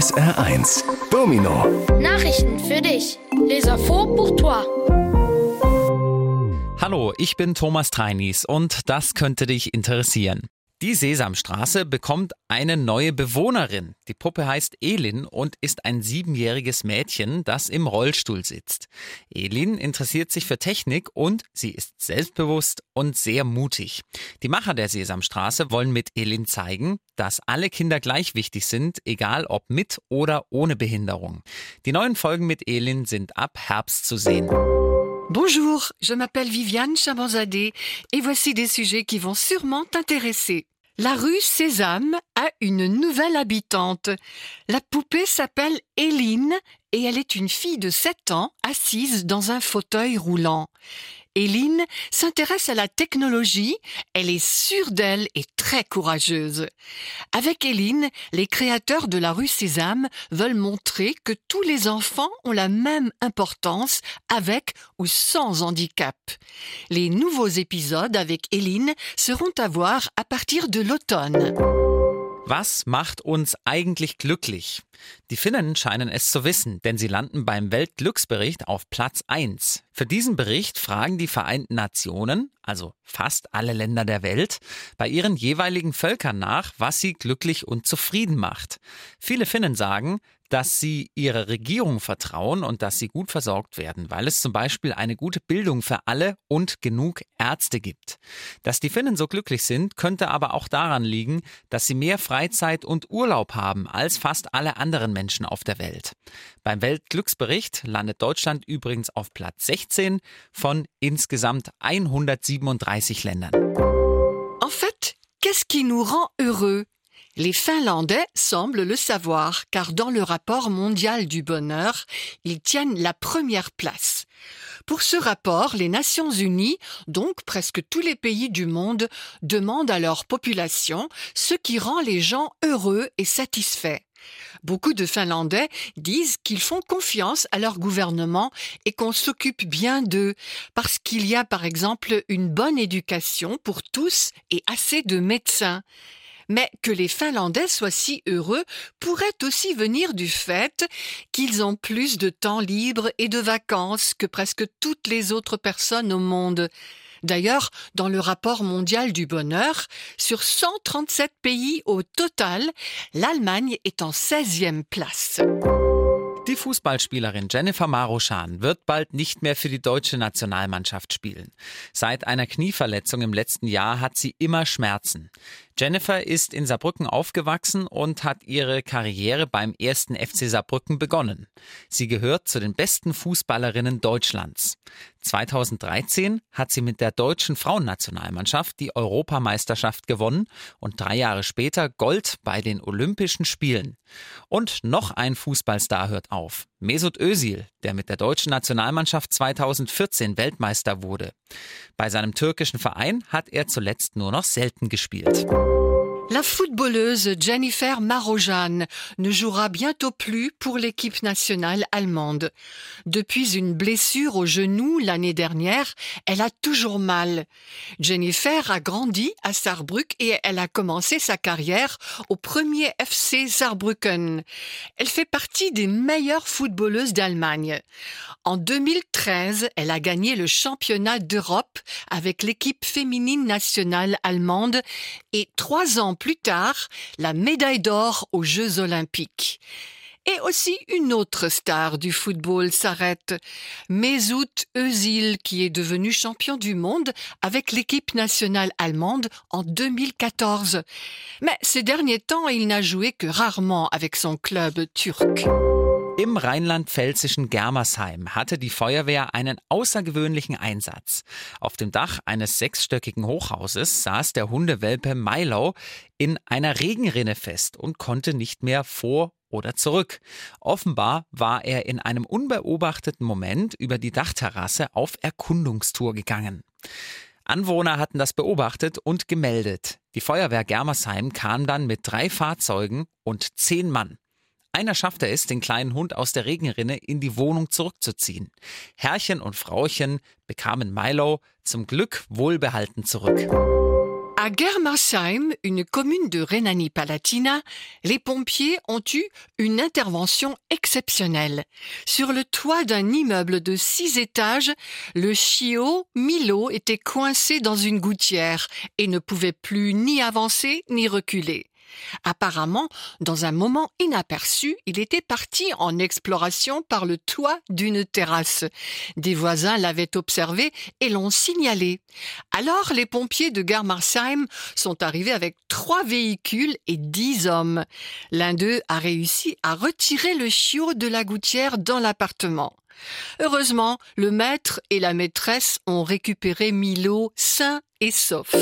SR1 Domino Nachrichten für dich. Les infos pour toi. Hallo, ich bin Thomas Treinis und das könnte dich interessieren. Die Sesamstraße bekommt eine neue Bewohnerin. Die Puppe heißt Elin und ist ein siebenjähriges Mädchen, das im Rollstuhl sitzt. Elin interessiert sich für Technik und sie ist selbstbewusst und sehr mutig. Die Macher der Sesamstraße wollen mit Elin zeigen, dass alle Kinder gleich wichtig sind, egal ob mit oder ohne Behinderung. Die neuen Folgen mit Elin sind ab Herbst zu sehen. Bonjour, je m'appelle Viviane Chabanzadeh et voici des sujets qui vont sûrement t'intéresser. La rue Sésame a une nouvelle habitante. La poupée s'appelle Éline et elle est une fille de 7 ans assise dans un fauteuil roulant. Éline s'intéresse à la technologie, elle est sûre d'elle et très courageuse. Avec Éline, les créateurs de la rue Sésame veulent montrer que tous les enfants ont la même importance avec ou sans handicap. Les nouveaux épisodes avec Éline seront à voir à partir de l'automne. Was macht uns eigentlich glücklich? Die Finnen scheinen es zu wissen, denn sie landen beim Weltglücksbericht auf Platz 1. Für diesen Bericht fragen die Vereinten Nationen, also fast alle Länder der Welt, bei ihren jeweiligen Völkern nach, was sie glücklich und zufrieden macht. Viele Finnen sagen, dass sie ihrer Regierung vertrauen und dass sie gut versorgt werden, weil es zum Beispiel eine gute Bildung für alle und genug Ärzte gibt. Dass die Finnen so glücklich sind, könnte aber auch daran liegen, dass sie mehr Freizeit und Urlaub haben als fast alle anderen Menschen auf der Welt. Beim Weltglücksbericht landet Deutschland übrigens auf Platz 16 von insgesamt 137 Ländern. En fait, qu'est-ce qui nous rend heureux Les Finlandais semblent le savoir, car dans le rapport mondial du bonheur, ils tiennent la première place. Pour ce rapport, les Nations Unies, donc presque tous les pays du monde, demandent à leur population ce qui rend les gens heureux et satisfaits. Beaucoup de Finlandais disent qu'ils font confiance à leur gouvernement et qu'on s'occupe bien d'eux, parce qu'il y a par exemple une bonne éducation pour tous et assez de médecins. Mais que les Finlandais soient si heureux pourrait aussi venir du fait qu'ils ont plus de temps libre et de vacances que presque toutes les autres personnes au monde. D'ailleurs, dans le rapport mondial du bonheur, sur 137 pays au total, l'Allemagne est en 16e place. Die Fußballspielerin Jennifer Maroschan wird bald nicht mehr für die deutsche Nationalmannschaft spielen. Seit einer Knieverletzung im letzten Jahr hat sie immer Schmerzen. Jennifer ist in Saarbrücken aufgewachsen und hat ihre Karriere beim ersten FC Saarbrücken begonnen. Sie gehört zu den besten Fußballerinnen Deutschlands. 2013 hat sie mit der deutschen Frauennationalmannschaft die Europameisterschaft gewonnen und drei Jahre später Gold bei den Olympischen Spielen. Und noch ein Fußballstar hört auf. Mesut Özil, der mit der deutschen Nationalmannschaft 2014 Weltmeister wurde. Bei seinem türkischen Verein hat er zuletzt nur noch selten gespielt. La footballeuse Jennifer Marojan ne jouera bientôt plus pour l'équipe nationale allemande. Depuis une blessure au genou l'année dernière, elle a toujours mal. Jennifer a grandi à Saarbrück et elle a commencé sa carrière au premier FC Saarbrücken. Elle fait partie des meilleures footballeuses d'Allemagne. En 2013, elle a gagné le championnat d'Europe avec l'équipe féminine nationale allemande et trois ans plus tard la médaille d'or aux Jeux olympiques. Et aussi une autre star du football s'arrête, Mesut Özil, qui est devenu champion du monde avec l'équipe nationale allemande en 2014. Mais ces derniers temps, il n'a joué que rarement avec son club turc. Im rheinland-pfälzischen Germersheim hatte die Feuerwehr einen außergewöhnlichen Einsatz. Auf dem Dach eines sechsstöckigen Hochhauses saß der Hundewelpe Milo in einer Regenrinne fest und konnte nicht mehr vor oder zurück. Offenbar war er in einem unbeobachteten Moment über die Dachterrasse auf Erkundungstour gegangen. Anwohner hatten das beobachtet und gemeldet. Die Feuerwehr Germersheim kam dann mit drei Fahrzeugen und zehn Mann. Einer schaffte es, den kleinen Hund aus der Regenrinne in die Wohnung zurückzuziehen. Herrchen und Frauchen bekamen Milo zum Glück wohlbehalten zurück. À Germersheim, une commune de Rhénanie-Palatinat, les pompiers ont eu une intervention exceptionnelle. Sur le toit d'un immeuble de six étages, le chiot Milo était coincé dans une gouttière et ne pouvait plus ni avancer ni reculer. Apparemment, dans un moment inaperçu, il était parti en exploration par le toit d'une terrasse. Des voisins l'avaient observé et l'ont signalé. Alors les pompiers de Germersheim sont arrivés avec trois véhicules et dix hommes. L'un d'eux a réussi à retirer le chiot de la gouttière dans l'appartement. Heureusement, le maître et la maîtresse ont récupéré Milo sain et sauf.